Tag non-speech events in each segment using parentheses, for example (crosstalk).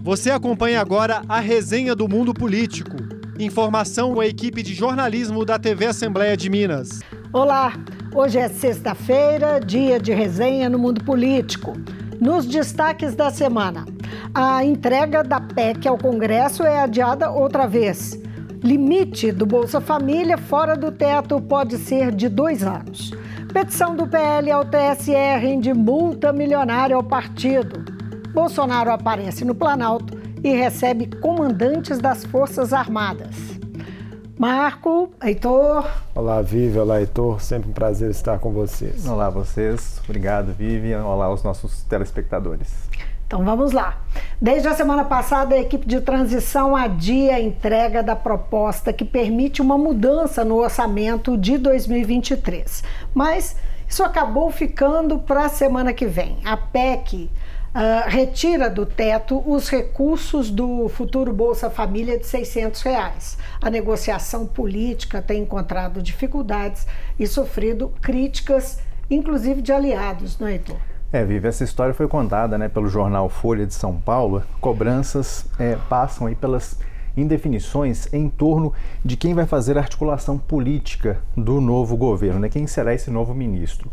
Você acompanha agora a resenha do Mundo Político. Informação com a equipe de jornalismo da TV Assembleia de Minas. Olá, hoje é sexta-feira, dia de resenha no Mundo Político. Nos destaques da semana, a entrega da PEC ao Congresso é adiada outra vez. Limite do Bolsa Família fora do teto pode ser de dois anos. Petição do PL ao TSE rende multa milionária ao partido. Bolsonaro aparece no Planalto e recebe comandantes das Forças Armadas. Marco, Heitor. Olá, Vivi. Olá, Heitor. Sempre um prazer estar com vocês. Olá, vocês. Obrigado, Vivi. Olá, aos nossos telespectadores. Então vamos lá. Desde a semana passada, a equipe de transição adia a entrega da proposta que permite uma mudança no orçamento de 2023. Mas isso acabou ficando para a semana que vem. A PEC uh, retira do teto os recursos do futuro Bolsa Família de 600 reais. A negociação política tem encontrado dificuldades e sofrido críticas, inclusive de aliados, não é, Heitor? É, Vivi, essa história foi contada né, pelo jornal Folha de São Paulo. Cobranças é, passam aí pelas indefinições em torno de quem vai fazer a articulação política do novo governo, né? quem será esse novo ministro.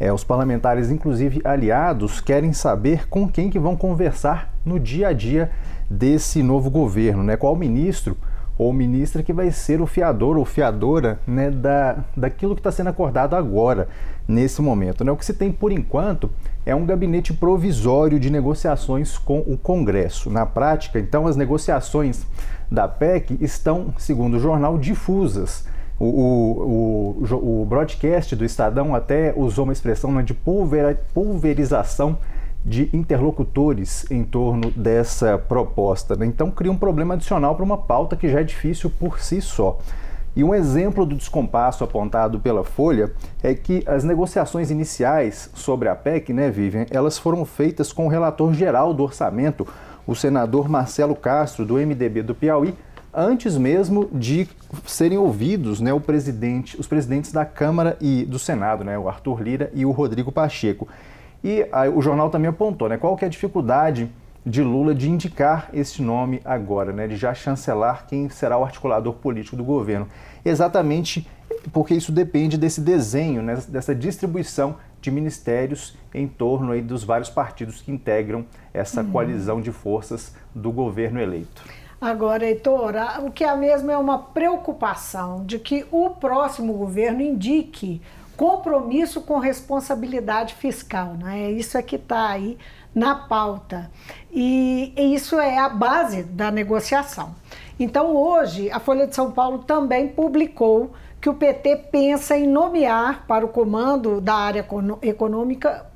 É, os parlamentares, inclusive aliados, querem saber com quem que vão conversar no dia a dia desse novo governo, né? qual ministro ou ministra que vai ser o fiador ou fiadora né, da, daquilo que está sendo acordado agora, nesse momento. Né? O que se tem por enquanto é um gabinete provisório de negociações com o Congresso. Na prática, então, as negociações da PEC estão, segundo o jornal, difusas. O, o, o, o broadcast do Estadão até usou uma expressão né, de pulverização de interlocutores em torno dessa proposta. Né? Então cria um problema adicional para uma pauta que já é difícil por si só. E um exemplo do descompasso apontado pela Folha é que as negociações iniciais sobre a PEC, né, Vivian, elas foram feitas com o relator geral do orçamento, o senador Marcelo Castro, do MDB do Piauí, antes mesmo de serem ouvidos né, o presidente, os presidentes da Câmara e do Senado, né, o Arthur Lira e o Rodrigo Pacheco. E aí, o jornal também apontou né, qual que é a dificuldade de Lula de indicar esse nome agora, né, de já chancelar quem será o articulador político do governo. Exatamente porque isso depende desse desenho, né, dessa distribuição de ministérios em torno aí dos vários partidos que integram essa uhum. coalizão de forças do governo eleito. Agora, Heitor, o que é mesmo é uma preocupação de que o próximo governo indique compromisso com responsabilidade fiscal, né? Isso é que está aí na pauta. E, isso é a base da negociação. Então, hoje, a Folha de São Paulo também publicou que o PT pensa em nomear para o comando da área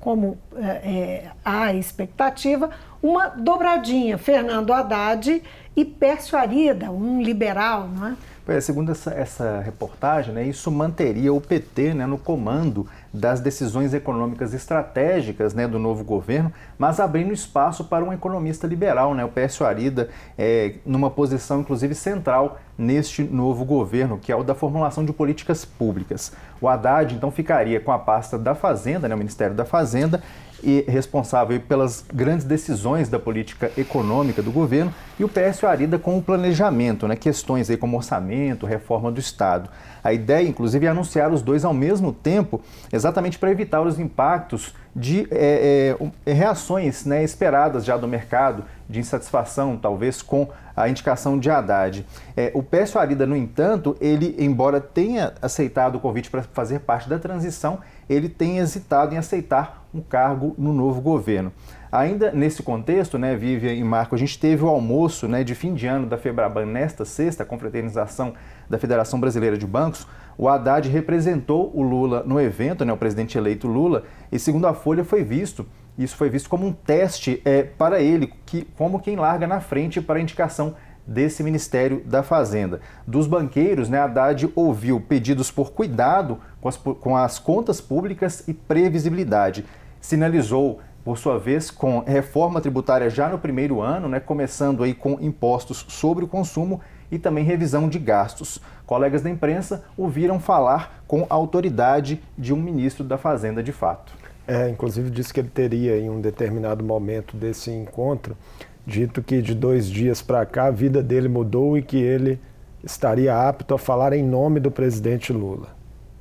como é, é, a expectativa, uma dobradinha, Fernando Haddad e Pércio Arida, um liberal, não é? É, segundo essa, essa reportagem, né, isso manteria o PT né, no comando das decisões econômicas estratégicas né, do novo governo, mas abrindo espaço para um economista liberal, né, o Pércio Arida, é, numa posição inclusive central neste novo governo, que é o da formulação de políticas públicas. O Haddad então ficaria com a pasta da Fazenda, né, o Ministério da Fazenda, e responsável pelas grandes decisões da política econômica do governo, e o Pércio Arida com o planejamento, né, questões aí como orçamento, reforma do Estado. A ideia, inclusive, é anunciar os dois ao mesmo tempo, exatamente para evitar os impactos de é, é, reações né, esperadas já do mercado, de insatisfação, talvez, com a indicação de Haddad. É, o Pércio Arida, no entanto, ele, embora tenha aceitado o convite para fazer parte da transição, ele tem hesitado em aceitar um cargo no novo governo. Ainda nesse contexto, né, Vivian e Marco, a gente teve o almoço né, de fim de ano da Febraban nesta sexta, a confraternização da Federação Brasileira de Bancos. O Haddad representou o Lula no evento, né, o presidente eleito Lula, e segundo a Folha foi visto, isso foi visto como um teste é, para ele, que, como quem larga na frente para a indicação desse Ministério da Fazenda. Dos banqueiros, né, Haddad ouviu pedidos por cuidado com as, com as contas públicas e previsibilidade. Sinalizou, por sua vez, com reforma tributária já no primeiro ano, né, começando aí com impostos sobre o consumo e também revisão de gastos. Colegas da imprensa ouviram falar com a autoridade de um ministro da Fazenda de fato. É, inclusive disse que ele teria em um determinado momento desse encontro dito que de dois dias para cá a vida dele mudou e que ele estaria apto a falar em nome do presidente Lula.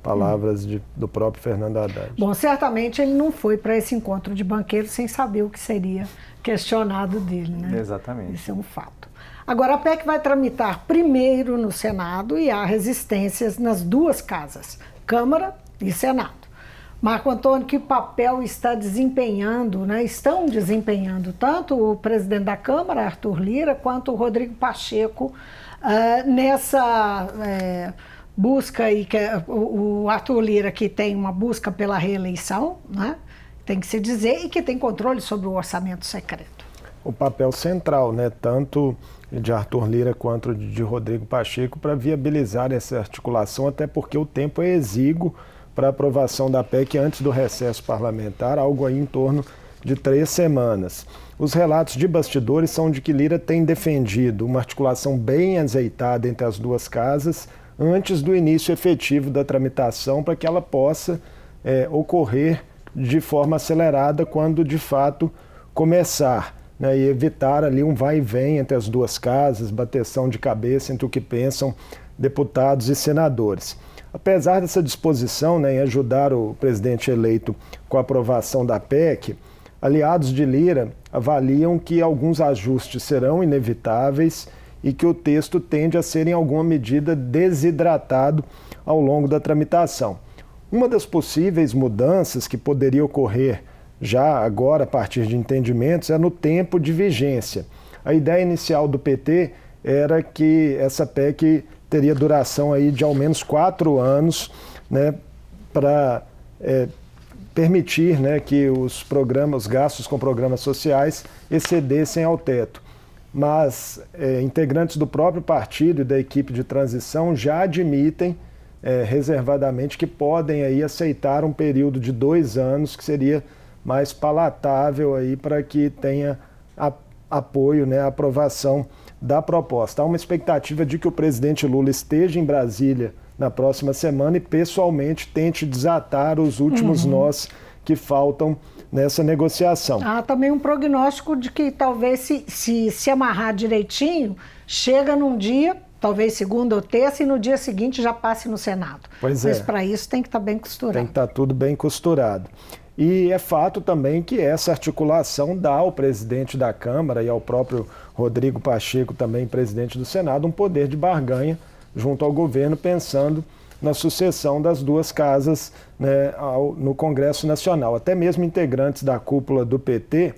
Palavras de, do próprio Fernando Haddad. Bom, certamente ele não foi para esse encontro de banqueiros sem saber o que seria questionado dele, né? Exatamente. Isso é um fato. Agora, a PEC vai tramitar primeiro no Senado e há resistências nas duas casas, Câmara e Senado. Marco Antônio, que papel está desempenhando, né? estão desempenhando tanto o presidente da Câmara, Arthur Lira, quanto o Rodrigo Pacheco uh, nessa uh, busca aí, que o, o Arthur Lira que tem uma busca pela reeleição, né? tem que se dizer, e que tem controle sobre o orçamento secreto. O papel central, né? tanto de Arthur Lira quanto de Rodrigo Pacheco, para viabilizar essa articulação, até porque o tempo é exíguo para aprovação da PEC antes do recesso parlamentar, algo aí em torno de três semanas. Os relatos de bastidores são de que Lira tem defendido uma articulação bem azeitada entre as duas casas antes do início efetivo da tramitação, para que ela possa é, ocorrer de forma acelerada quando de fato começar. Né, e evitar ali um vai e vem entre as duas casas, bateção de cabeça entre o que pensam deputados e senadores. Apesar dessa disposição né, em ajudar o presidente eleito com a aprovação da PEC, aliados de Lira avaliam que alguns ajustes serão inevitáveis e que o texto tende a ser, em alguma medida, desidratado ao longo da tramitação. Uma das possíveis mudanças que poderia ocorrer já agora, a partir de entendimentos, é no tempo de vigência. A ideia inicial do PT era que essa PEC teria duração aí de ao menos quatro anos, né, para é, permitir né, que os programas, os gastos com programas sociais excedessem ao teto. Mas é, integrantes do próprio partido e da equipe de transição já admitem é, reservadamente que podem aí aceitar um período de dois anos que seria mais palatável aí para que tenha a, apoio, né, aprovação da proposta. Há uma expectativa de que o presidente Lula esteja em Brasília na próxima semana e pessoalmente tente desatar os últimos uhum. nós que faltam nessa negociação. Há também um prognóstico de que talvez se, se, se amarrar direitinho, chega num dia, talvez segunda ou terça, e no dia seguinte já passe no Senado. Pois Mas é. para isso tem que estar tá bem costurado. Tem que estar tá tudo bem costurado. E é fato também que essa articulação dá ao presidente da Câmara e ao próprio Rodrigo Pacheco, também presidente do Senado, um poder de barganha junto ao governo, pensando na sucessão das duas casas né, ao, no Congresso Nacional. Até mesmo integrantes da cúpula do PT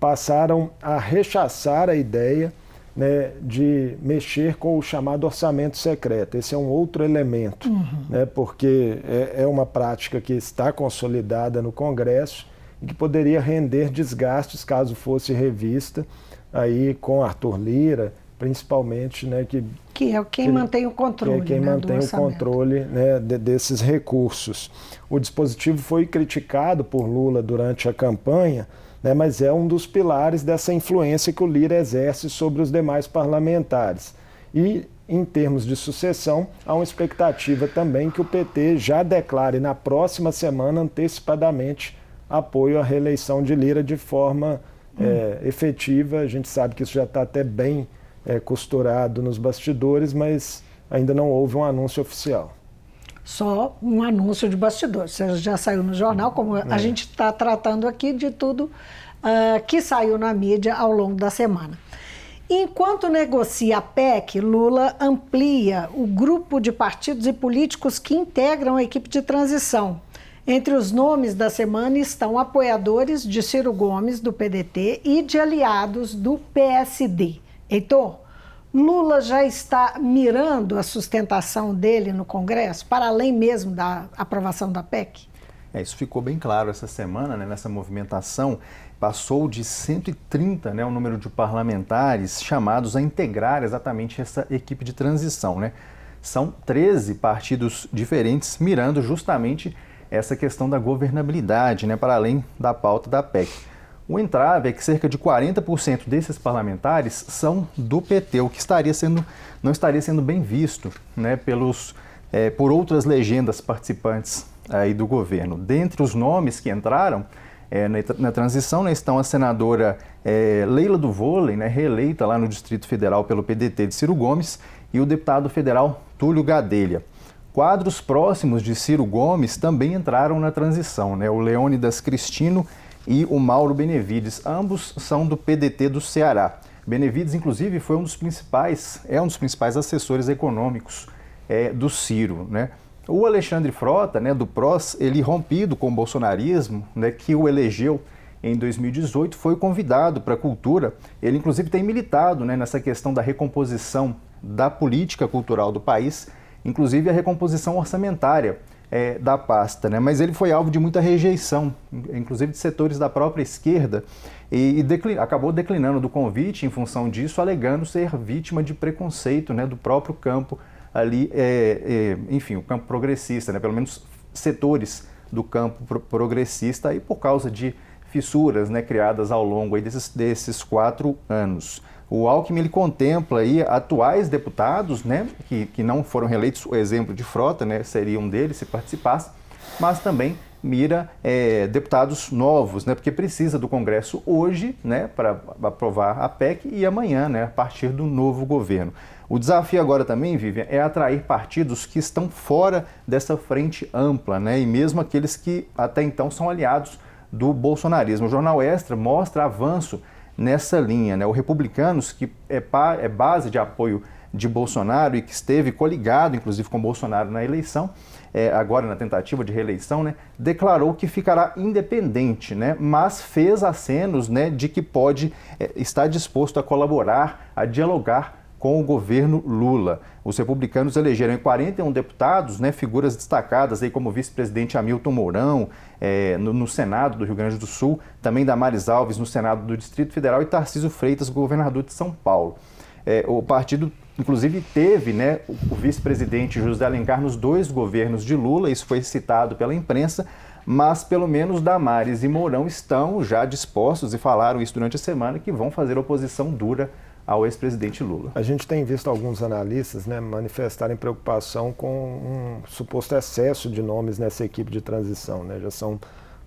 passaram a rechaçar a ideia né, de mexer com o chamado orçamento secreto. Esse é um outro elemento, uhum. né, porque é, é uma prática que está consolidada no Congresso e que poderia render desgastes caso fosse revista aí com Arthur Lira, principalmente, né, que que é quem que, mantém o controle, que é quem né, mantém o controle né, de, desses recursos. O dispositivo foi criticado por Lula durante a campanha, né, mas é um dos pilares dessa influência que o Lira exerce sobre os demais parlamentares. E em termos de sucessão, há uma expectativa também que o PT já declare na próxima semana antecipadamente apoio à reeleição de Lira de forma é, efetiva. A gente sabe que isso já está até bem é, costurado nos bastidores, mas ainda não houve um anúncio oficial. Só um anúncio de bastidores. Já saiu no jornal, como é. a gente está tratando aqui de tudo uh, que saiu na mídia ao longo da semana. Enquanto negocia a PEC, Lula amplia o grupo de partidos e políticos que integram a equipe de transição. Entre os nomes da semana estão apoiadores de Ciro Gomes, do PDT, e de aliados do PSD. Heitor, Lula já está mirando a sustentação dele no Congresso, para além mesmo da aprovação da PEC? É, isso ficou bem claro essa semana, né, nessa movimentação. Passou de 130 né, o número de parlamentares chamados a integrar exatamente essa equipe de transição. Né? São 13 partidos diferentes mirando justamente essa questão da governabilidade, né, para além da pauta da PEC. O entrave é que cerca de 40% desses parlamentares são do PT, o que estaria sendo, não estaria sendo bem visto né, pelos, é, por outras legendas participantes aí do governo. Dentre os nomes que entraram, é, na, na, transição né, estão a senadora é, Leila do Vôlei, né, reeleita lá no Distrito Federal pelo PDT de Ciro Gomes, e o deputado federal Túlio Gadelha. Quadros próximos de Ciro Gomes também entraram na transição, né, o Leônidas Cristino e o Mauro Benevides, ambos são do PDT do Ceará. Benevides, inclusive, foi um dos principais, é um dos principais assessores econômicos é, do Ciro, né? O Alexandre Frota, né, do PROS, ele rompido com o bolsonarismo, né, que o elegeu em 2018, foi convidado para a cultura. Ele, inclusive, tem militado né, nessa questão da recomposição da política cultural do país, inclusive a recomposição orçamentária é, da pasta. Né? Mas ele foi alvo de muita rejeição, inclusive de setores da própria esquerda, e, e acabou declinando do convite em função disso, alegando ser vítima de preconceito né, do próprio campo ali, é, é, enfim, o campo progressista, né? pelo menos setores do campo progressista, e por causa de fissuras né, criadas ao longo desses, desses quatro anos. O Alckmin ele contempla aí atuais deputados, né, que, que não foram reeleitos, o exemplo de Frota né, seria um deles se participasse, mas também mira é, deputados novos, né, porque precisa do Congresso hoje né, para aprovar a PEC e amanhã, né, a partir do novo governo. O desafio agora também, Vivian, é atrair partidos que estão fora dessa frente ampla, né? e mesmo aqueles que até então são aliados do bolsonarismo. O Jornal Extra mostra avanço nessa linha. Né? O Republicanos, que é, é base de apoio de Bolsonaro e que esteve coligado, inclusive, com Bolsonaro na eleição, é, agora na tentativa de reeleição, né, declarou que ficará independente, né, mas fez acenos né, de que pode é, estar disposto a colaborar, a dialogar com o governo Lula. Os republicanos elegeram 41 deputados, né, figuras destacadas aí como vice-presidente Hamilton Mourão é, no, no, Senado do Rio Grande do Sul, também Damares Alves no Senado do Distrito Federal e Tarcísio Freitas, governador de São Paulo. É, o partido, inclusive, teve né, o vice-presidente José Alencar nos dois governos de Lula, isso foi citado pela imprensa, mas pelo menos Damares e Mourão estão já dispostos e falaram isso durante a semana que vão fazer oposição dura ao ex-presidente Lula. A gente tem visto alguns analistas né, manifestarem preocupação com um suposto excesso de nomes nessa equipe de transição. Né? Já são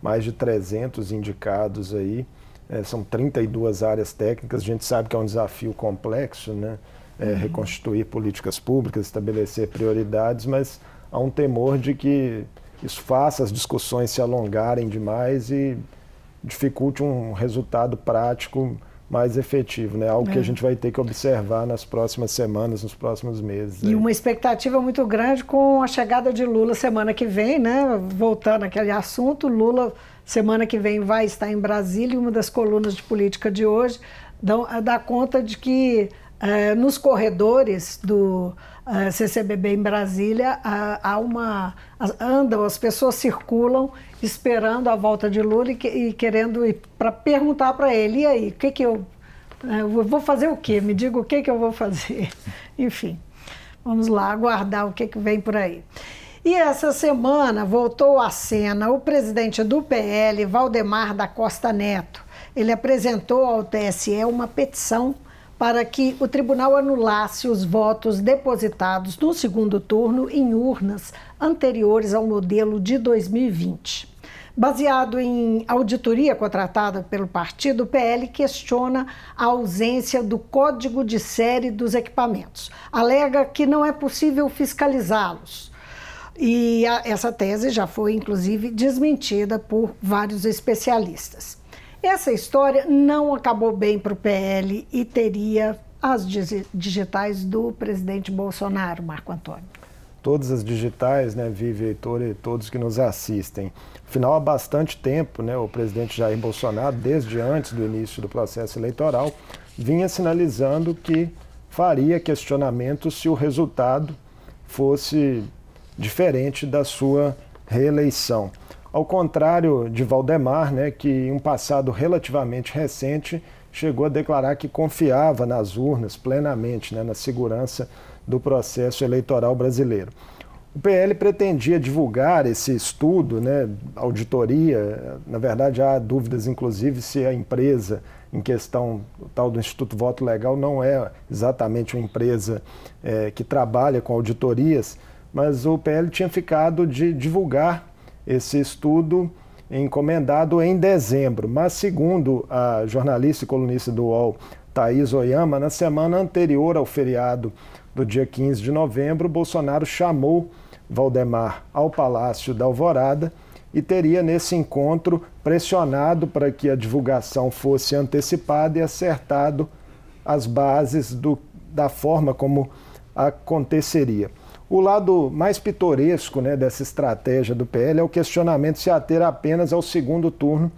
mais de 300 indicados aí, é, são 32 áreas técnicas. A gente sabe que é um desafio complexo, né? É, uhum. reconstituir políticas públicas, estabelecer prioridades, mas há um temor de que isso faça as discussões se alongarem demais e dificulte um resultado prático mais efetivo, né? Algo é. que a gente vai ter que observar nas próximas semanas, nos próximos meses. E aí. uma expectativa muito grande com a chegada de Lula semana que vem, né? Voltando àquele assunto, Lula semana que vem vai estar em Brasília e uma das colunas de política de hoje dá, dá conta de que é, nos corredores do é, CCBB em Brasília há uma andam as pessoas circulam esperando a volta de Lula e, e querendo ir para perguntar para ele, e aí, o que que eu, né, eu vou fazer o quê? Me diga o que que eu vou fazer. (laughs) Enfim, vamos lá aguardar o que que vem por aí. E essa semana voltou à cena o presidente do PL, Valdemar da Costa Neto. Ele apresentou ao TSE uma petição para que o tribunal anulasse os votos depositados no segundo turno em urnas anteriores ao modelo de 2020. Baseado em auditoria contratada pelo partido, o PL questiona a ausência do código de série dos equipamentos. Alega que não é possível fiscalizá-los. E a, essa tese já foi, inclusive, desmentida por vários especialistas. Essa história não acabou bem para o PL e teria as digitais do presidente Bolsonaro, Marco Antônio. Todas as digitais, né, Vive Heitor e todos que nos assistem. Afinal, há bastante tempo, né, o presidente Jair Bolsonaro, desde antes do início do processo eleitoral, vinha sinalizando que faria questionamentos se o resultado fosse diferente da sua reeleição. Ao contrário de Valdemar, né, que em um passado relativamente recente chegou a declarar que confiava nas urnas plenamente, né, na segurança do processo eleitoral brasileiro. O PL pretendia divulgar esse estudo, né, auditoria. Na verdade, há dúvidas, inclusive, se a empresa em questão, o tal do Instituto Voto Legal, não é exatamente uma empresa é, que trabalha com auditorias, mas o PL tinha ficado de divulgar esse estudo encomendado em dezembro. Mas, segundo a jornalista e colunista do UOL, Thaís Oyama, na semana anterior ao feriado do dia 15 de novembro, Bolsonaro chamou Valdemar ao Palácio da Alvorada e teria nesse encontro pressionado para que a divulgação fosse antecipada e acertado as bases do, da forma como aconteceria. O lado mais pitoresco né, dessa estratégia do PL é o questionamento se ater apenas ao segundo turno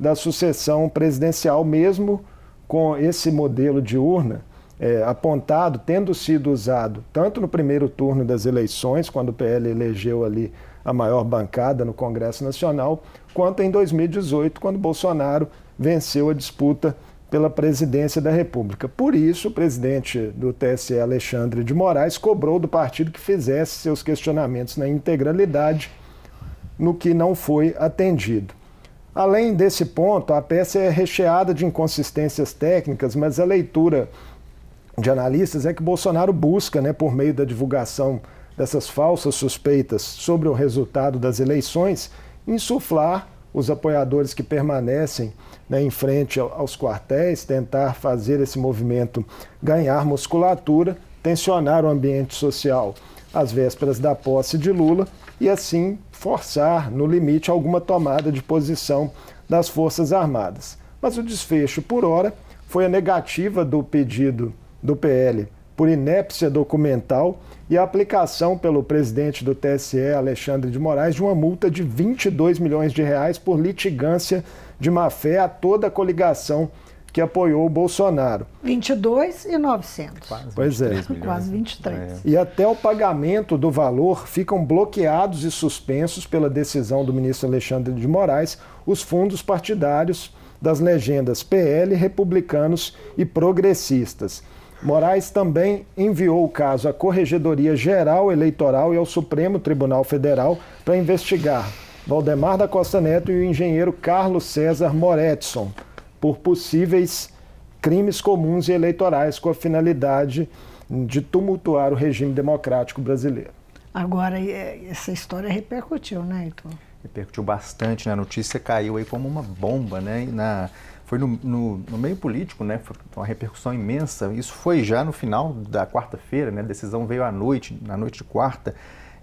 da sucessão presidencial, mesmo com esse modelo de urna é, apontado, tendo sido usado tanto no primeiro turno das eleições, quando o PL elegeu ali a maior bancada no Congresso Nacional, quanto em 2018, quando Bolsonaro venceu a disputa pela presidência da República. Por isso, o presidente do TSE, Alexandre de Moraes, cobrou do partido que fizesse seus questionamentos na integralidade, no que não foi atendido. Além desse ponto, a peça é recheada de inconsistências técnicas, mas a leitura de analistas é que Bolsonaro busca, né, por meio da divulgação dessas falsas suspeitas sobre o resultado das eleições, insuflar os apoiadores que permanecem né, em frente aos quartéis, tentar fazer esse movimento ganhar musculatura, tensionar o ambiente social às vésperas da posse de Lula e assim forçar, no limite, alguma tomada de posição das Forças Armadas. Mas o desfecho, por hora, foi a negativa do pedido do PL por inépcia documental e a aplicação pelo presidente do TSE, Alexandre de Moraes, de uma multa de 22 milhões de reais por litigância de má-fé a toda a coligação que apoiou o Bolsonaro. 22 e 900. Quase pois é. Milhões. Quase 23. É. E até o pagamento do valor ficam bloqueados e suspensos pela decisão do ministro Alexandre de Moraes os fundos partidários das legendas PL, republicanos e progressistas. Moraes também enviou o caso à Corregedoria Geral Eleitoral e ao Supremo Tribunal Federal para investigar Valdemar da Costa Neto e o engenheiro Carlos César Moretson por possíveis crimes comuns e eleitorais com a finalidade de tumultuar o regime democrático brasileiro. Agora, essa história repercutiu, né, Heitor? Repercutiu bastante, né? A notícia caiu aí como uma bomba, né? Na foi no, no, no, meio político, né? Foi uma repercussão imensa. Isso foi já no final da quarta-feira, né? A decisão veio à noite, na noite de quarta.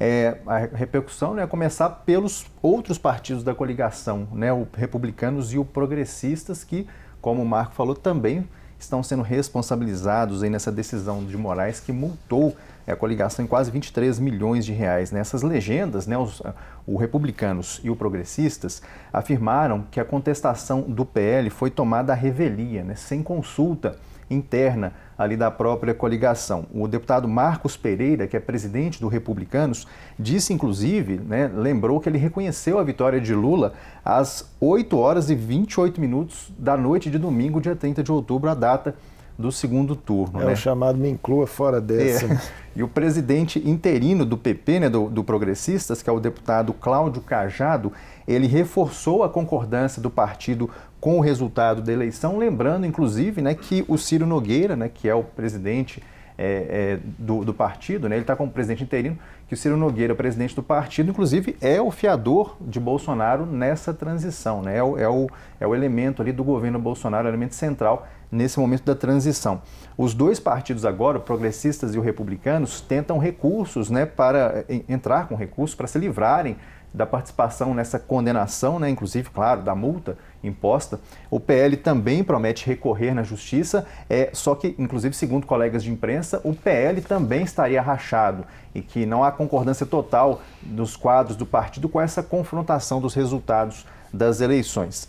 É, a repercussão né, começar pelos outros partidos da coligação, né, o republicanos e o progressistas, que, como o Marco falou, também estão sendo responsabilizados aí nessa decisão de Moraes que multou a coligação em quase 23 milhões de reais. Nessas legendas, né, os, o republicanos e o progressistas afirmaram que a contestação do PL foi tomada à revelia, né, sem consulta interna ali da própria coligação. O deputado Marcos Pereira, que é presidente do Republicanos, disse inclusive, né, lembrou que ele reconheceu a vitória de Lula às 8 horas e 28 minutos da noite de domingo, dia 30 de outubro, a data do segundo turno. É né? o chamado me inclua fora dessa. É. (laughs) E o presidente interino do PP, né, do, do Progressistas, que é o deputado Cláudio Cajado, ele reforçou a concordância do partido com o resultado da eleição, lembrando, inclusive, né, que o Ciro Nogueira, né, que é o presidente é, é, do, do, partido, né, ele está como presidente interino, que o Ciro Nogueira, presidente do partido, inclusive é o fiador de Bolsonaro nessa transição, né, é, o, é, o, é o elemento ali do governo Bolsonaro, o elemento central nesse momento da transição. Os dois partidos agora, o progressistas e o republicanos, tentam recursos né, para entrar com recursos para se livrarem da participação nessa condenação, né, inclusive, claro, da multa imposta. O PL também promete recorrer na justiça, é, só que, inclusive, segundo colegas de imprensa, o PL também estaria rachado e que não há concordância total dos quadros do partido com essa confrontação dos resultados das eleições.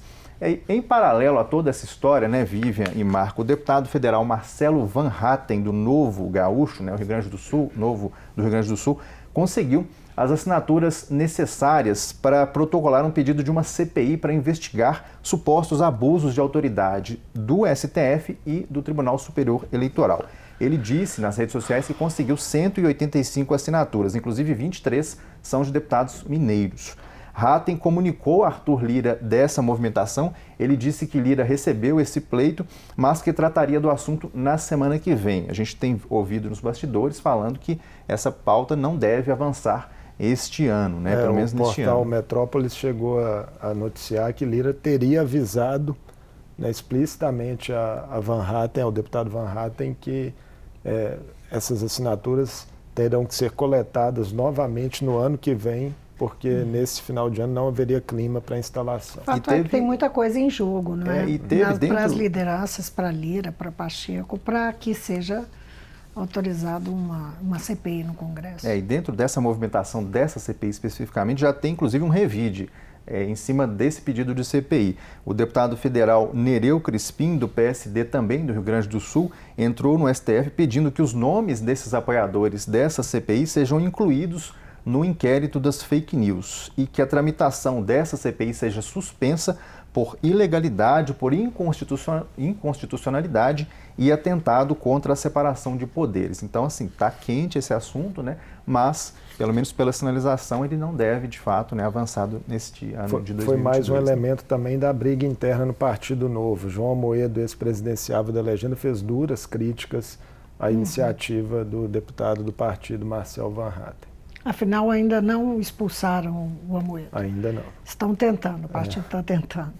Em paralelo a toda essa história, né, Vivian e Marco, o deputado federal Marcelo Van Hatten, do Novo Gaúcho, né, o Rio Grande do Sul, Novo do Rio Grande do Sul, conseguiu as assinaturas necessárias para protocolar um pedido de uma CPI para investigar supostos abusos de autoridade do STF e do Tribunal Superior Eleitoral. Ele disse nas redes sociais que conseguiu 185 assinaturas, inclusive 23 são de deputados mineiros. Hatten comunicou a Arthur Lira dessa movimentação. Ele disse que Lira recebeu esse pleito, mas que trataria do assunto na semana que vem. A gente tem ouvido nos bastidores falando que essa pauta não deve avançar este ano, né? É, Pelo menos neste ano. O portal Metrópolis chegou a, a, noticiar que Lira teria avisado né, explicitamente a, a, Van Hatten, ao deputado Van Hatten, que é, essas assinaturas terão que ser coletadas novamente no ano que vem porque hum. nesse final de ano não haveria clima para instalação. Fato teve... é que tem muita coisa em jogo, não é? é e teve Nas, dentro... Para as lideranças, para Lira, para Pacheco, para que seja autorizado uma, uma CPI no Congresso. É, e dentro dessa movimentação dessa CPI especificamente, já tem inclusive um revide é, em cima desse pedido de CPI. O deputado federal Nereu Crispim, do PSD também do Rio Grande do Sul, entrou no STF pedindo que os nomes desses apoiadores dessa CPI sejam incluídos no inquérito das fake news e que a tramitação dessa CPI seja suspensa por ilegalidade, por inconstitucionalidade e atentado contra a separação de poderes. Então, assim, está quente esse assunto, né? mas, pelo menos pela sinalização, ele não deve, de fato, né, avançado neste ano foi, de 2022. Foi mais um elemento também da briga interna no Partido Novo. João Moedo, ex-presidenciável da legenda, fez duras críticas à uhum. iniciativa do deputado do partido, Marcel Van Hatten. Afinal, ainda não expulsaram o Amoedo. Ainda não. Estão tentando, o partido está é. tentando.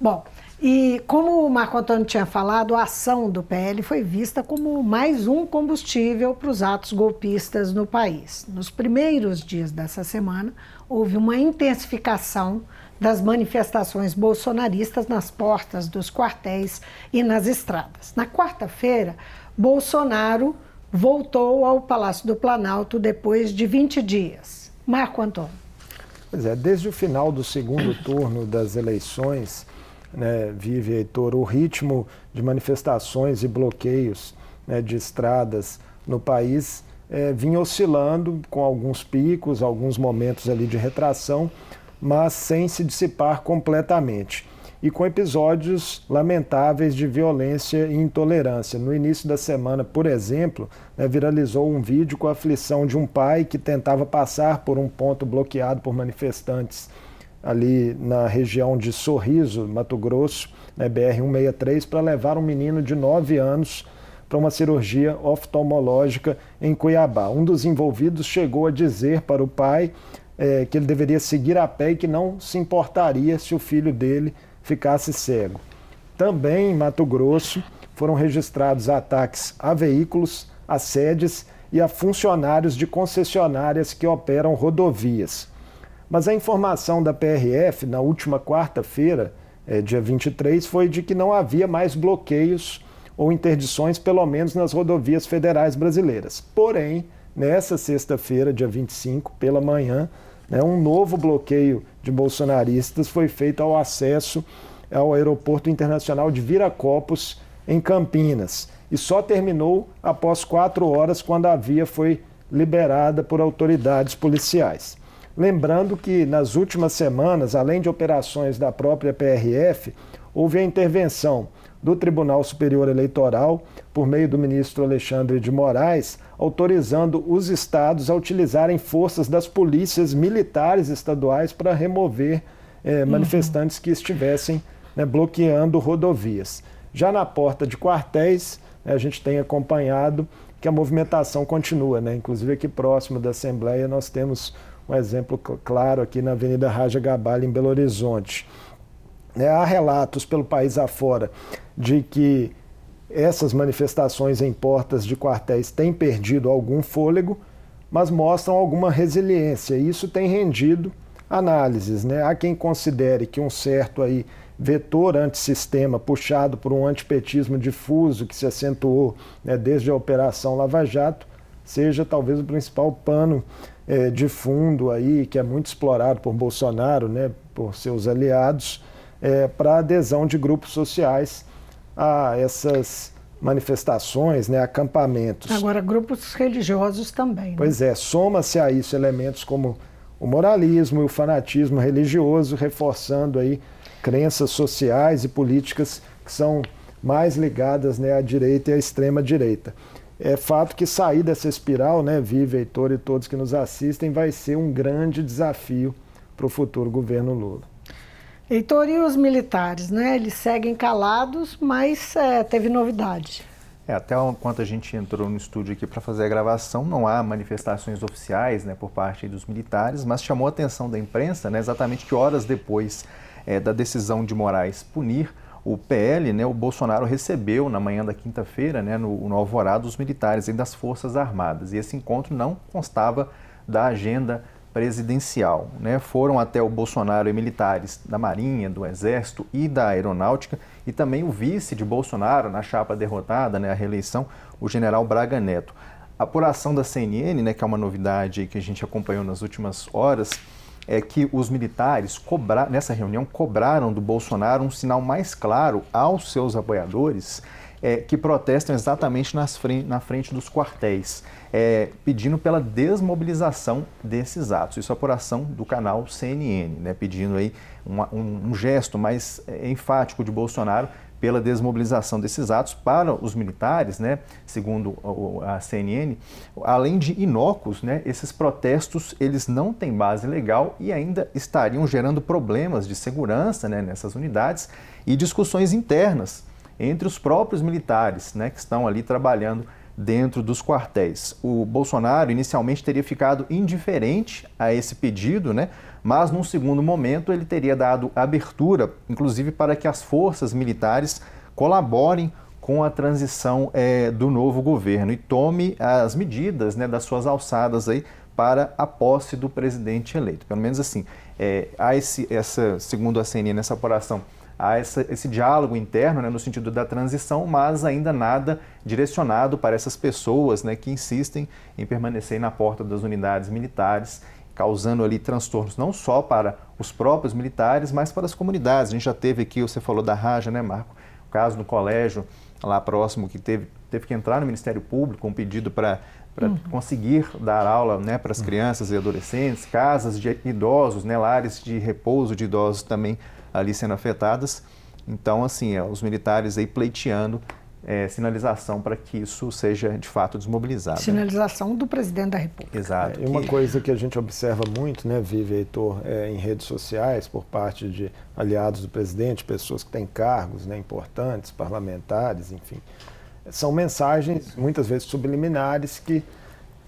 Bom, e como o Marco Antônio tinha falado, a ação do PL foi vista como mais um combustível para os atos golpistas no país. Nos primeiros dias dessa semana, houve uma intensificação das manifestações bolsonaristas nas portas dos quartéis e nas estradas. Na quarta-feira, Bolsonaro voltou ao Palácio do Planalto depois de 20 dias. Marco Antônio. Pois é, desde o final do segundo (coughs) turno das eleições, né, vive, Heitor, o ritmo de manifestações e bloqueios né, de estradas no país é, vinha oscilando com alguns picos, alguns momentos ali de retração, mas sem se dissipar completamente e com episódios lamentáveis de violência e intolerância. No início da semana, por exemplo, né, viralizou um vídeo com a aflição de um pai que tentava passar por um ponto bloqueado por manifestantes ali na região de Sorriso, Mato Grosso, né, BR-163, para levar um menino de 9 anos para uma cirurgia oftalmológica em Cuiabá. Um dos envolvidos chegou a dizer para o pai é, que ele deveria seguir a pé e que não se importaria se o filho dele ficasse cego. Também em Mato Grosso foram registrados ataques a veículos, a sedes e a funcionários de concessionárias que operam rodovias. Mas a informação da PRF na última quarta-feira, é, dia 23, foi de que não havia mais bloqueios ou interdições, pelo menos nas rodovias federais brasileiras. Porém, nessa sexta-feira, dia 25, pela manhã, né, um novo bloqueio de bolsonaristas foi feito ao acesso ao Aeroporto Internacional de Viracopos, em Campinas, e só terminou após quatro horas, quando a via foi liberada por autoridades policiais. Lembrando que nas últimas semanas, além de operações da própria PRF, houve a intervenção do Tribunal Superior Eleitoral, por meio do ministro Alexandre de Moraes, autorizando os estados a utilizarem forças das polícias militares estaduais para remover eh, manifestantes que estivessem né, bloqueando rodovias. Já na porta de quartéis, né, a gente tem acompanhado que a movimentação continua, né? inclusive aqui próximo da Assembleia nós temos um exemplo claro aqui na Avenida Raja Gabal, em Belo Horizonte. Né, há relatos pelo país afora de que essas manifestações em portas de quartéis têm perdido algum fôlego, mas mostram alguma resiliência. Isso tem rendido análises. Né? Há quem considere que um certo aí vetor antissistema puxado por um antipetismo difuso que se acentuou né, desde a Operação Lava Jato seja talvez o principal pano é, de fundo aí que é muito explorado por Bolsonaro, né, por seus aliados, é, para adesão de grupos sociais a essas manifestações, né, acampamentos. Agora, grupos religiosos também. Né? Pois é, soma-se a isso elementos como o moralismo e o fanatismo religioso, reforçando aí crenças sociais e políticas que são mais ligadas né, à direita e à extrema direita. É fato que sair dessa espiral, né, Vive, Heitor e todos que nos assistem, vai ser um grande desafio para o futuro governo Lula. Heitor, e os militares, né? Eles seguem calados, mas é, teve novidade. É, até enquanto a gente entrou no estúdio aqui para fazer a gravação, não há manifestações oficiais né, por parte dos militares, mas chamou a atenção da imprensa né, exatamente que horas depois é, da decisão de Moraes punir o PL, né, o Bolsonaro recebeu na manhã da quinta-feira, né, no, no Alvorado, os militares e das Forças Armadas. E esse encontro não constava da agenda presidencial. Né? Foram até o Bolsonaro e militares da Marinha, do Exército e da Aeronáutica, e também o vice de Bolsonaro na chapa derrotada, né, a reeleição, o general Braga Neto. A apuração da CNN, né, que é uma novidade que a gente acompanhou nas últimas horas, é que os militares nessa reunião cobraram do Bolsonaro um sinal mais claro aos seus apoiadores é, que protestam exatamente nas na frente dos quartéis, é, pedindo pela desmobilização desses atos. Isso é apuração do canal CNN, né, pedindo aí uma, um, um, gesto mais é, enfático de Bolsonaro pela desmobilização desses atos para os militares, né, segundo a CNN, além de inócuos, né, esses protestos eles não têm base legal e ainda estariam gerando problemas de segurança né, nessas unidades e discussões internas entre os próprios militares né, que estão ali trabalhando dentro dos quartéis. O Bolsonaro inicialmente teria ficado indiferente a esse pedido, né? mas num segundo momento ele teria dado abertura, inclusive para que as forças militares colaborem com a transição é, do novo governo e tome as medidas né, das suas alçadas aí para a posse do presidente eleito. Pelo menos assim, é, há esse, essa, segundo a CNN, nessa apuração, há essa, esse diálogo interno né, no sentido da transição, mas ainda nada direcionado para essas pessoas né, que insistem em permanecer na porta das unidades militares, causando ali transtornos não só para os próprios militares, mas para as comunidades. A gente já teve aqui, você falou da Raja, né, Marco? O caso no colégio lá próximo que teve, teve que entrar no Ministério Público um pedido para para uhum. conseguir dar aula né, para as uhum. crianças e adolescentes, casas de idosos, né, lares de repouso de idosos também ali sendo afetadas. Então, assim, é, os militares aí pleiteando é, sinalização para que isso seja de fato desmobilizado. Sinalização do presidente da República. Exato. É, e uma que... coisa que a gente observa muito, né, Vive Heitor, é, em redes sociais, por parte de aliados do presidente, pessoas que têm cargos né, importantes, parlamentares, enfim, são mensagens muitas vezes subliminares que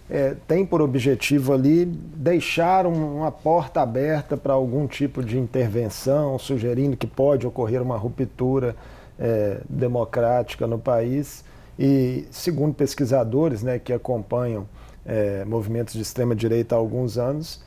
é, tem por objetivo ali deixar uma porta aberta para algum tipo de intervenção, sugerindo que pode ocorrer uma ruptura é, democrática no país. E, segundo pesquisadores né, que acompanham é, movimentos de extrema-direita há alguns anos,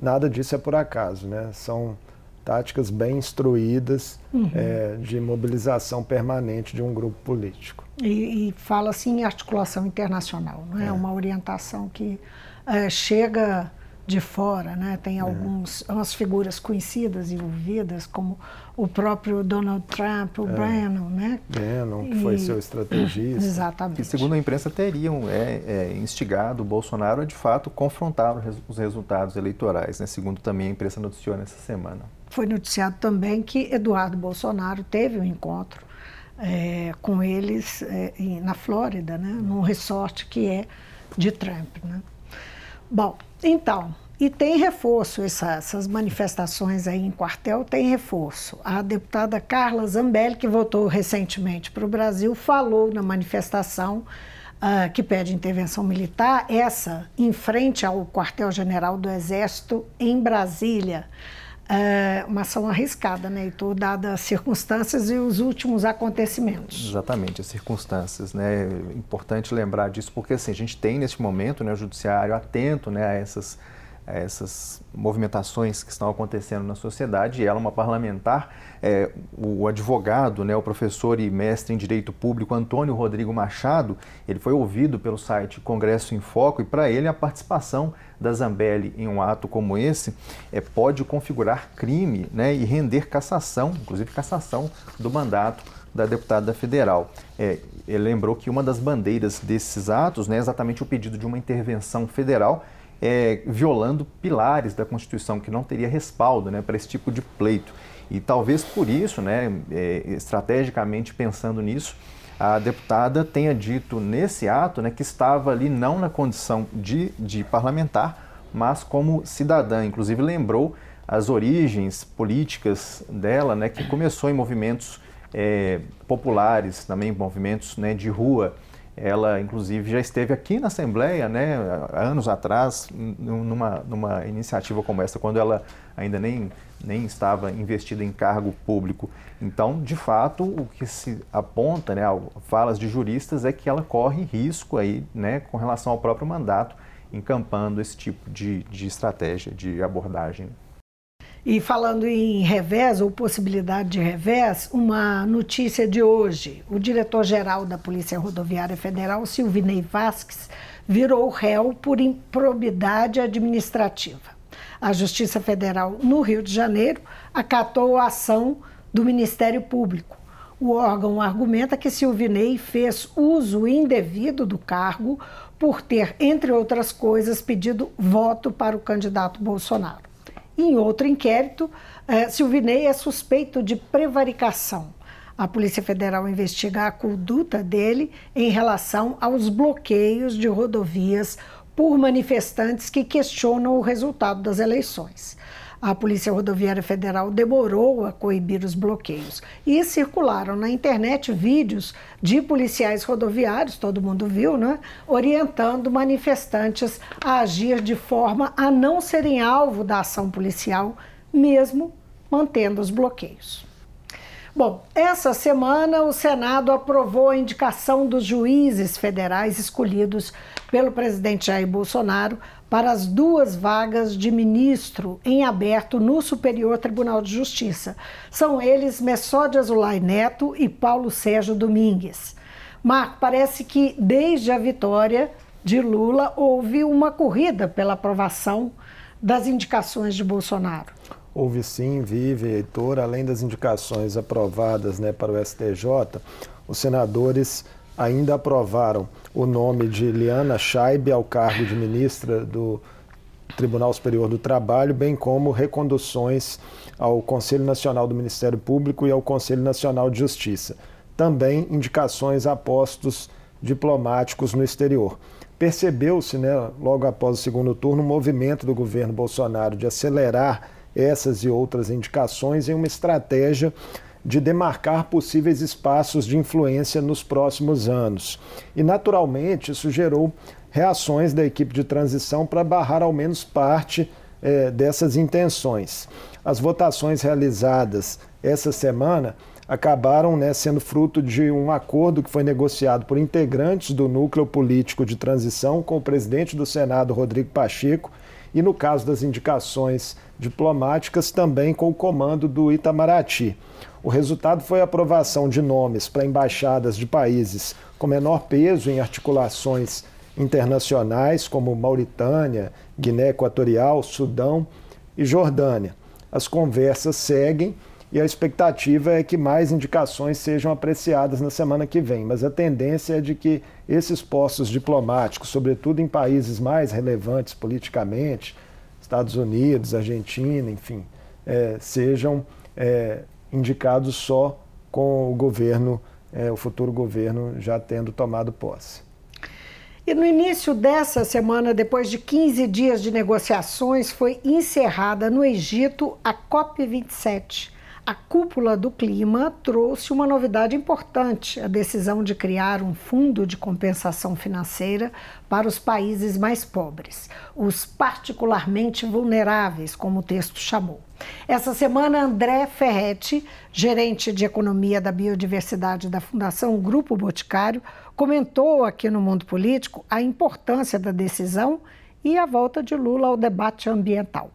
nada disso é por acaso. Né? São táticas bem instruídas uhum. é, de mobilização permanente de um grupo político. E, e fala assim em articulação internacional, não é? é. Uma orientação que é, chega de fora, né? Tem é. alguns umas figuras conhecidas envolvidas, como o próprio Donald Trump, o é. Bannon, né? Bannon, que e... foi seu estrategista. (coughs) Exatamente. Que, segundo a imprensa, teriam é, é, instigado o Bolsonaro a, de fato, confrontar os resultados eleitorais, né? Segundo também a imprensa noticiou nessa semana. Foi noticiado também que Eduardo Bolsonaro teve um encontro é, com eles é, na Flórida, né, num resort que é de Trump. Né? Bom, então, e tem reforço, essa, essas manifestações aí em quartel tem reforço. A deputada Carla Zambelli, que votou recentemente para o Brasil, falou na manifestação uh, que pede intervenção militar, essa em frente ao quartel-general do Exército em Brasília é uma ação arriscada, né, Heitor, dadas as circunstâncias e os últimos acontecimentos. Exatamente, as circunstâncias, né, é importante lembrar disso, porque assim, a gente tem neste momento, né, o judiciário atento, né, a essas essas movimentações que estão acontecendo na sociedade. Ela, uma parlamentar, é, o advogado, né, o professor e mestre em Direito Público Antônio Rodrigo Machado, ele foi ouvido pelo site Congresso em Foco e para ele a participação da Zambelli em um ato como esse é, pode configurar crime né, e render cassação, inclusive cassação do mandato da deputada federal. É, ele lembrou que uma das bandeiras desses atos né, é exatamente o pedido de uma intervenção federal é, violando pilares da Constituição, que não teria respaldo né, para esse tipo de pleito. E talvez por isso, né, é, estrategicamente pensando nisso, a deputada tenha dito nesse ato né, que estava ali não na condição de, de parlamentar, mas como cidadã. Inclusive lembrou as origens políticas dela, né, que começou em movimentos é, populares, também movimentos né, de rua Ela, inclusive, já esteve aqui na Assembleia, né, anos atrás, numa, numa iniciativa como essa, quando ela ainda nem, nem estava investida em cargo público. Então, de fato, o que se aponta, né, falas de juristas, é que ela corre risco aí, né, com relação ao próprio mandato, encampando esse tipo de, de estratégia, de abordagem. E falando em revés ou possibilidade de revés, uma notícia de hoje: o diretor-geral da Polícia Rodoviária Federal, Silvinei Vasques, virou réu por improbidade administrativa. A Justiça Federal no Rio de Janeiro acatou a ação do Ministério Público. O órgão argumenta que Silvinei fez uso indevido do cargo por ter, entre outras coisas, pedido voto para o candidato Bolsonaro. Em outro inquérito, eh, Silvinei é suspeito de prevaricação. A Polícia Federal investiga a conduta dele em relação aos bloqueios de rodovias por manifestantes que questionam o resultado das eleições a Polícia Rodoviária Federal demorou a coibir os bloqueios. E circularam na internet vídeos de policiais rodoviários, todo mundo viu, né? Orientando manifestantes a agir de forma a não serem alvo da ação policial, mesmo mantendo os bloqueios. Bom, essa semana o Senado aprovou a indicação dos juízes federais escolhidos pelo presidente Jair Bolsonaro para as duas vagas de ministro em aberto no Superior Tribunal de Justiça. São eles Messode Azulay Neto e Paulo Sérgio Domingues. Marco, parece que desde a vitória de Lula houve uma corrida pela aprovação das indicações de Bolsonaro. Houve sim, Vive, Heitor, além das indicações aprovadas né, para o STJ, os senadores ainda aprovaram o nome de Liana Scheibe ao cargo de ministra do Tribunal Superior do Trabalho, bem como reconduções ao Conselho Nacional do Ministério Público e ao Conselho Nacional de Justiça. Também indicações a postos diplomáticos no exterior. Percebeu-se, né, logo após o segundo turno, um movimento do governo Bolsonaro de acelerar essas e outras indicações em uma estratégia de demarcar possíveis espaços de influência nos próximos anos. E, naturalmente, isso gerou reações da equipe de transição para barrar ao menos parte eh, dessas intenções. As votações realizadas essa semana acabaram né, sendo fruto de um acordo que foi negociado por integrantes do núcleo político de transição com o presidente do Senado, Rodrigo Pacheco, e, no caso das indicações diplomáticas, também com o comando do Itamaraty. O resultado foi a aprovação de nomes para embaixadas de países com menor peso em articulações internacionais, como Mauritânia, Guiné Equatorial, Sudão e Jordânia. As conversas seguem e a expectativa é que mais indicações sejam apreciadas na semana que vem, mas a tendência é de que esses postos diplomáticos, sobretudo em países mais relevantes politicamente, Estados Unidos, Argentina, enfim, é, sejam é, indicados só com o governo, é, o futuro governo já tendo tomado posse. E no início dessa semana, depois de 15 dias de negociações, foi encerrada no Egito a COP27 a cúpula do clima trouxe uma novidade importante: a decisão de criar um fundo de compensação financeira para os países mais pobres, os particularmente vulneráveis, como o texto chamou. Essa semana, André Ferretti, gerente de economia da biodiversidade da Fundação Grupo Boticário, comentou aqui no Mundo Político a importância da decisão e a volta de Lula ao debate ambiental.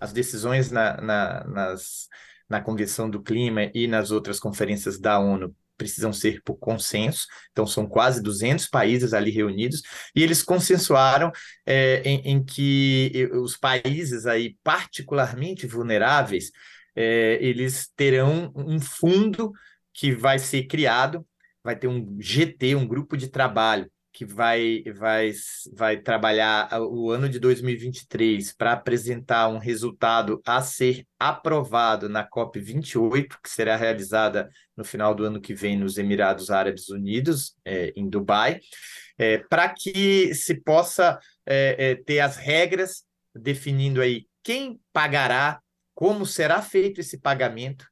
As decisões na, na, nas na Convenção do Clima e nas outras conferências da ONU precisam ser por consenso, então são quase 200 países ali reunidos, e eles consensuaram é, em, em, que os países aí particularmente vulneráveis, é, eles terão um fundo que vai ser criado, vai ter um GT, um grupo de trabalho, que vai, vai, vai trabalhar o ano de 2023 para apresentar um resultado a ser aprovado na COP28, que será realizada no final do ano que vem nos Emirados Árabes Unidos, é, em Dubai, é, para que se possa é, é, ter as regras definindo aí quem pagará, como será feito esse pagamento,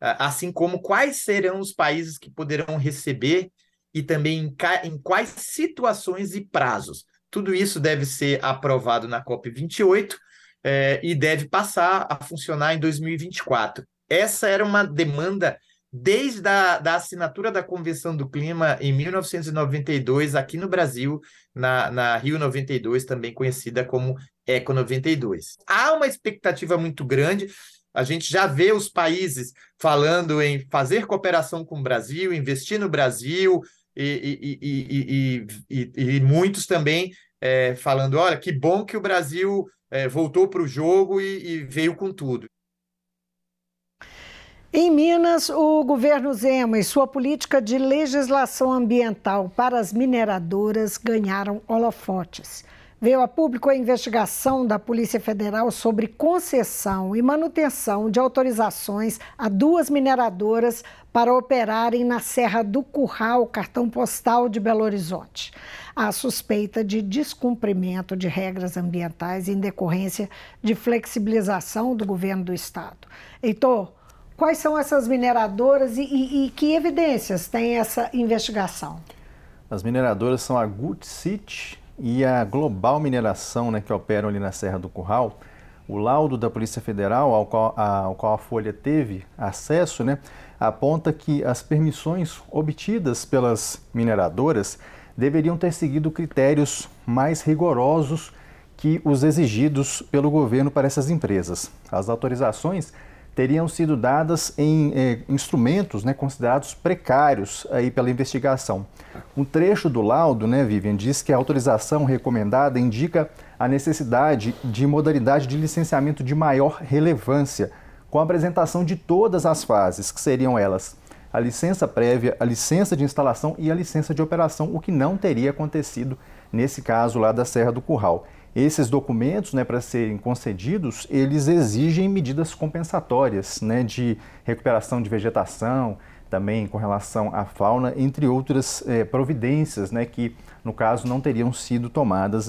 assim como quais serão os países que poderão receber e também em, em quais situações e prazos. Tudo isso deve ser aprovado na COP28 é, e deve passar a funcionar em 2024. Essa era uma demanda desde a da assinatura da Convenção do Clima em 1992, aqui no Brasil, na, na Rio 92, também conhecida como Eco 92. Há uma expectativa muito grande. A gente já vê os países falando em fazer cooperação com o Brasil, investir no Brasil, e, e, e, e muitos também é, falando: olha, que bom que o Brasil é, voltou para o jogo e veio com tudo. Em Minas, o governo Zema e sua política de legislação ambiental para as mineradoras ganharam holofotes. Veio a público a investigação da Polícia Federal sobre concessão e manutenção de autorizações a duas mineradoras para operarem na Serra do Curral, cartão postal de Belo Horizonte. A suspeita de descumprimento de regras ambientais em decorrência de flexibilização do governo do estado. Heitor, Quais são essas mineradoras e, e, e que evidências tem essa investigação? As mineradoras são a Good City e a Global Mineração, né, que operam ali na Serra do Curral. O laudo da Polícia Federal, ao qual a, ao qual a Folha teve acesso, né, aponta que as permissões obtidas pelas mineradoras deveriam ter seguido critérios mais rigorosos que os exigidos pelo governo para essas empresas. As autorizações teriam sido dadas em eh, instrumentos né, considerados precários aí pela investigação. Um trecho do laudo, né, Vivian, diz que a autorização recomendada indica a necessidade de modalidade de licenciamento de maior relevância, com a apresentação de todas as fases, que seriam elas a licença prévia, a licença de instalação e a licença de operação, o que não teria acontecido nesse caso lá da Serra do Curral. Esses documentos, né, para serem concedidos, eles exigem medidas compensatórias, né, de recuperação de vegetação, também com relação à fauna, entre outras é, providências, né, que no caso não teriam sido tomadas.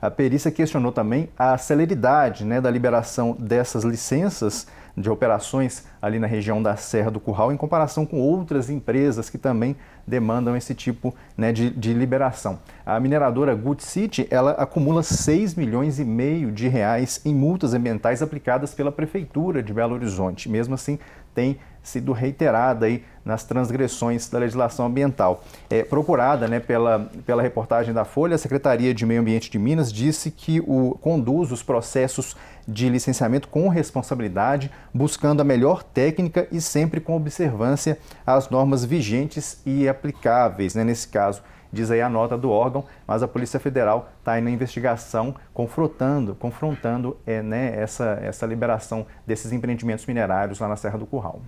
A perícia questionou também a celeridade né, da liberação dessas licenças de operações ali na região da Serra do Curral, em comparação com outras empresas que também demandam esse tipo né, de, de, liberação. A mineradora Good City ela acumula 6 milhões e meio de reais em multas ambientais aplicadas pela Prefeitura de Belo Horizonte. Mesmo assim, tem sido reiterada aí nas transgressões da legislação ambiental. É, procurada né, pela, pela reportagem da Folha, a Secretaria de Meio Ambiente de Minas disse que o, conduz os processos de licenciamento com responsabilidade, buscando a melhor técnica e sempre com observância às normas vigentes e aplicáveis, né, nesse caso diz aí a nota do órgão, mas a Polícia Federal está aí na investigação, confrontando, confrontando é, né, essa, essa liberação desses empreendimentos minerários lá na Serra do Curral.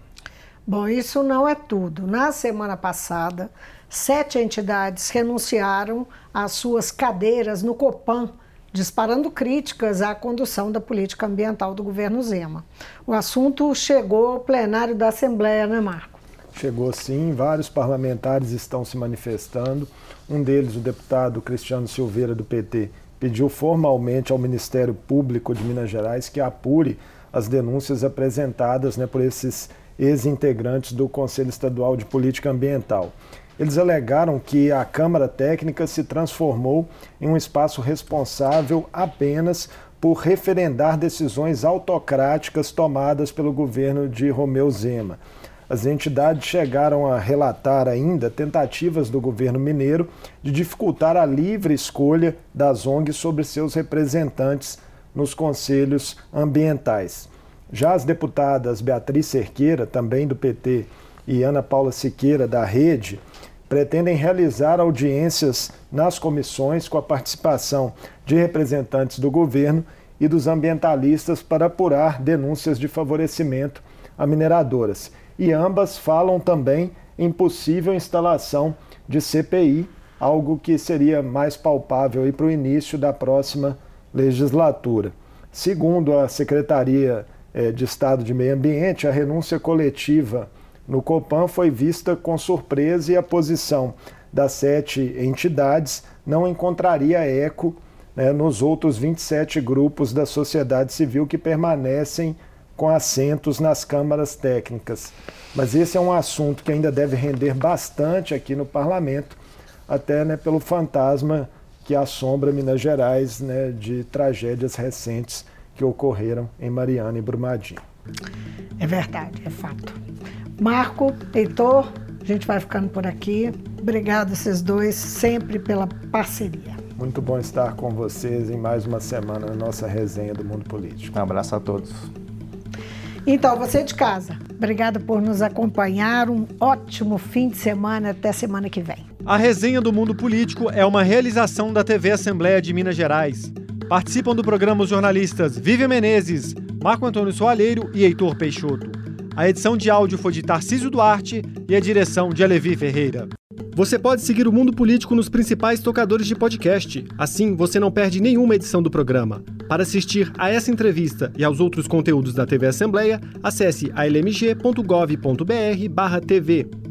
Bom, isso não é tudo. Na semana passada, sete entidades renunciaram às suas cadeiras no Copan, disparando críticas à condução da política ambiental do governo Zema. O assunto chegou ao plenário da Assembleia, né, Marco? Chegou sim, vários parlamentares estão se manifestando. Um deles, o deputado Cristiano Silveira, do PT, pediu formalmente ao Ministério Público de Minas Gerais que apure as denúncias apresentadas né, por esses ex-integrantes do Conselho Estadual de Política Ambiental. Eles alegaram que a Câmara Técnica se transformou em um espaço responsável apenas por referendar decisões autocráticas tomadas pelo governo de Romeu Zema. As entidades chegaram a relatar ainda tentativas do governo mineiro de dificultar a livre escolha das ONGs sobre seus representantes nos conselhos ambientais. Já as deputadas Beatriz Cerqueira, também do PT, e Ana Paula Siqueira, da Rede, pretendem realizar audiências nas comissões com a participação de representantes do governo e dos ambientalistas para apurar denúncias de favorecimento a mineradoras. E ambas falam também em possível instalação de CPI, algo que seria mais palpável para o início da próxima legislatura. Segundo a Secretaria de Estado de Meio Ambiente, a renúncia coletiva no Copan foi vista com surpresa e a posição das sete entidades não encontraria eco né, nos outros 27 grupos da sociedade civil que permanecem com assentos nas câmaras técnicas. Mas esse é um assunto que ainda deve render bastante aqui no parlamento, até né, pelo fantasma que assombra Minas Gerais né, de tragédias recentes que ocorreram em Mariana e Brumadinho. É verdade, é fato. Marco, Heitor, a gente vai ficando por aqui. Obrigado esses dois sempre pela parceria. Muito bom estar com vocês em mais uma semana na nossa resenha do mundo político. Um abraço a todos. Então, você de casa, obrigado por nos acompanhar. Um ótimo fim de semana. Até semana que vem. A resenha do mundo político é uma realização da TV Assembleia de Minas Gerais. Participam do programa os jornalistas Vivian Menezes, Marco Antônio Soalheiro e Heitor Peixoto. A edição de áudio foi de Tarcísio Duarte e a direção de Alevi Ferreira. Você pode seguir o Mundo Político nos principais tocadores de podcast. Assim, você não perde nenhuma edição do programa. Para assistir a essa entrevista e aos outros conteúdos da TV Assembleia, acesse almg.gov.br/tv.